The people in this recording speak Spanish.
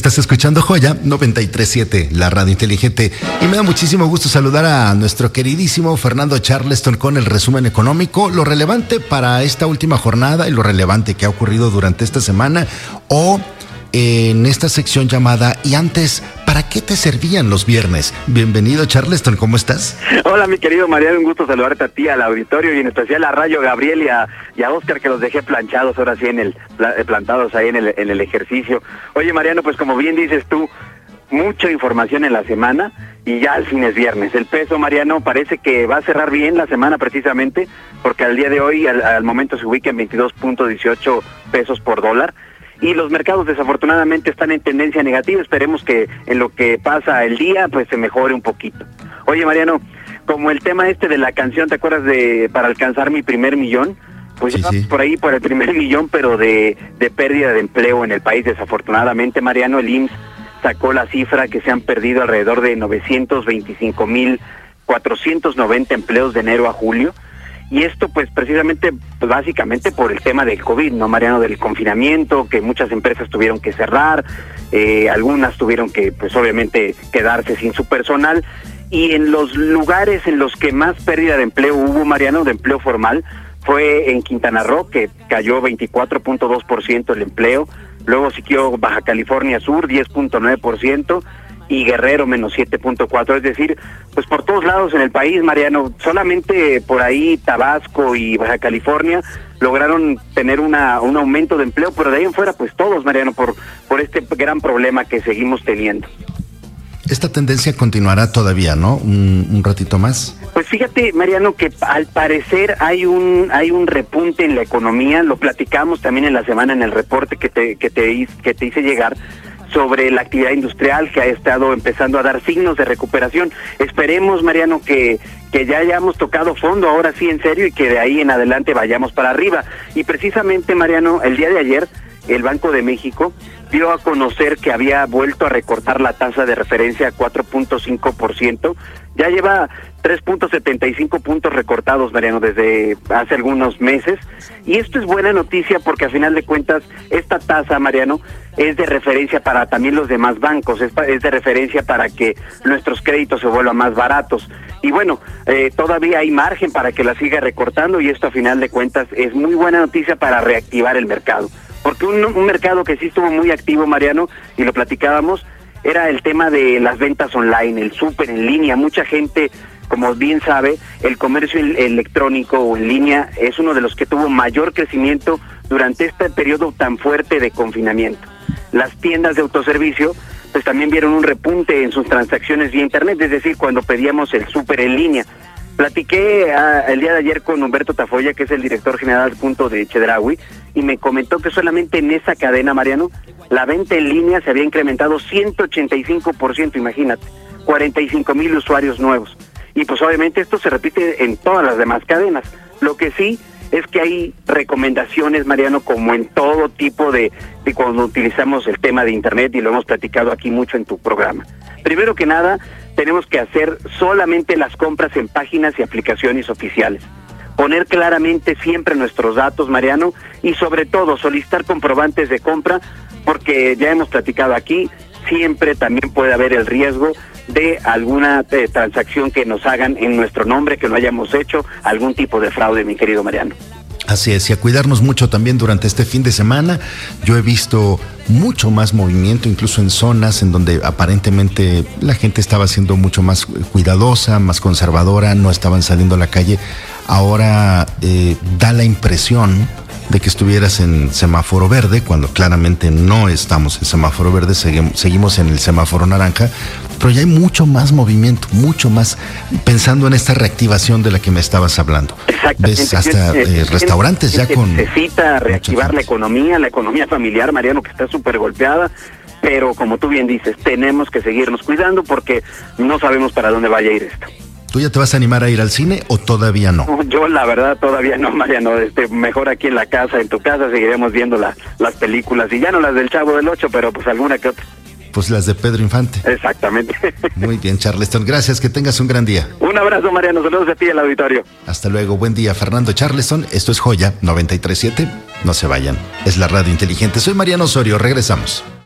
Estás escuchando Joya 937, la radio inteligente. Y me da muchísimo gusto saludar a nuestro queridísimo Fernando Charleston con el resumen económico, lo relevante para esta última jornada y lo relevante que ha ocurrido durante esta semana o en esta sección llamada Y antes, ¿para qué te servían los viernes? Bienvenido Charleston, ¿cómo estás? Hola mi querido Mariano, un gusto saludarte a ti, al auditorio y en especial a Rayo Gabriel y a, y a Oscar que los dejé planchados ahora sí en el, eh, plantados ahí en el, en el ejercicio. Oye Mariano, pues como bien dices tú, mucha información en la semana y ya al fin es viernes. El peso, Mariano, parece que va a cerrar bien la semana precisamente, porque al día de hoy, al momento se ubica en 22.18 pesos por dólar y los mercados desafortunadamente están en tendencia negativa. Esperemos que en lo que pasa el día pues se mejore un poquito. Oye Mariano, como el tema este de la canción, ¿te acuerdas de para alcanzar mi primer millón? Pues sí, por ahí por el primer millón, pero de, de pérdida de empleo en el país. Desafortunadamente, Mariano, el IMSS sacó la cifra que se han perdido alrededor de 925 mil 490 empleos de enero a julio y esto pues precisamente, básicamente por el tema del COVID, ¿no, Mariano? Del confinamiento, que muchas empresas tuvieron que cerrar, eh, algunas tuvieron que pues obviamente quedarse sin su personal. Y en los lugares en los que más pérdida de empleo hubo, Mariano, de empleo formal, fue en Quintana Roo, que cayó 24.2% el empleo, luego siguió Baja California Sur, 10.9%, y Guerrero menos 7.4, es decir, pues por todos lados en el país, Mariano, solamente por ahí Tabasco y Baja California lograron tener una, un aumento de empleo, pero de ahí en fuera pues todos, Mariano, por, por este gran problema que seguimos teniendo. Esta tendencia continuará todavía, ¿no? Un, ratito más. Pues fíjate, Mariano, que al parecer hay un hay un repunte en la economía. Lo platicamos también en la semana en el reporte que te que te que te hice llegar sobre la actividad industrial que ha estado empezando a dar signos de recuperación. Esperemos, Mariano, que, que ya hayamos tocado fondo ahora sí en serio y que de ahí en adelante vayamos para arriba. Y precisamente, Mariano, el día de ayer, el Banco de México dio a conocer que había vuelto a recortar la tasa de referencia a 4.5%. Ya lleva 3.75 puntos recortados, Mariano, desde hace algunos meses. Y esto es buena noticia porque a final de cuentas esta tasa, Mariano, es de referencia para también los demás bancos, es, de referencia para que nuestros créditos se vuelvan más baratos. Y bueno, eh, todavía hay margen para que la siga recortando y esto a final de cuentas es muy buena noticia para reactivar el mercado. Porque un, un mercado que sí estuvo muy activo, Mariano, y lo platicábamos, era el tema de las ventas online, el súper en línea. Mucha gente, como bien sabe, el comercio electrónico o en línea es uno de los que tuvo mayor crecimiento durante este periodo tan fuerte de confinamiento. Las tiendas de autoservicio pues también vieron un repunte en sus transacciones vía internet, es decir, cuando pedíamos el súper en línea. Platiqué ah, el día de ayer con Humberto Tafoya, que es el director general punto de Chedraui, y me comentó que solamente en esa cadena, Mariano, la venta en línea se había incrementado 185%, imagínate, 45 mil usuarios nuevos. Y pues obviamente esto se repite en todas las demás cadenas. Lo que sí es que hay recomendaciones, Mariano, como en todo tipo de, de cuando utilizamos el tema de Internet y lo hemos platicado aquí mucho en tu programa. Primero que nada, tenemos que hacer solamente las compras en páginas y aplicaciones oficiales. Poner claramente siempre nuestros datos, Mariano, y sobre todo solicitar comprobantes de compra, porque ya hemos platicado aquí, siempre también puede haber el riesgo de alguna eh, transacción que nos hagan en nuestro nombre, que no hayamos hecho, algún tipo de fraude, mi querido Mariano. Así es, y a cuidarnos mucho también durante este fin de semana. Yo he visto mucho más movimiento, incluso en zonas en donde aparentemente la gente estaba siendo mucho más cuidadosa, más conservadora, no estaban saliendo a la calle. Ahora eh, da la impresión de que estuvieras en semáforo verde, cuando claramente no estamos en semáforo verde, seguimos en el semáforo naranja, pero ya hay mucho más movimiento, mucho más pensando en esta reactivación de la que me estabas hablando. Exactamente. Ves hasta eh, restaurantes ya con... Necesita reactivar la economía, la economía familiar, Mariano, que está súper golpeada pero como tú bien dices, tenemos que seguirnos cuidando porque no sabemos para dónde vaya a ir esto. ¿Tú ya te vas a animar a ir al cine o todavía no? Yo la verdad todavía no, Mariano. Este, mejor aquí en la casa, en tu casa, seguiremos viendo las películas. Y ya no las del Chavo del Ocho, pero pues alguna que otra. Pues las de Pedro Infante. Exactamente. Muy bien, Charleston. Gracias, que tengas un gran día. Un abrazo, Mariano. Saludos a ti el auditorio. Hasta luego. Buen día, Fernando Charleston. Esto es Joya 937. No se vayan. Es la radio inteligente. Soy Mariano Osorio. Regresamos.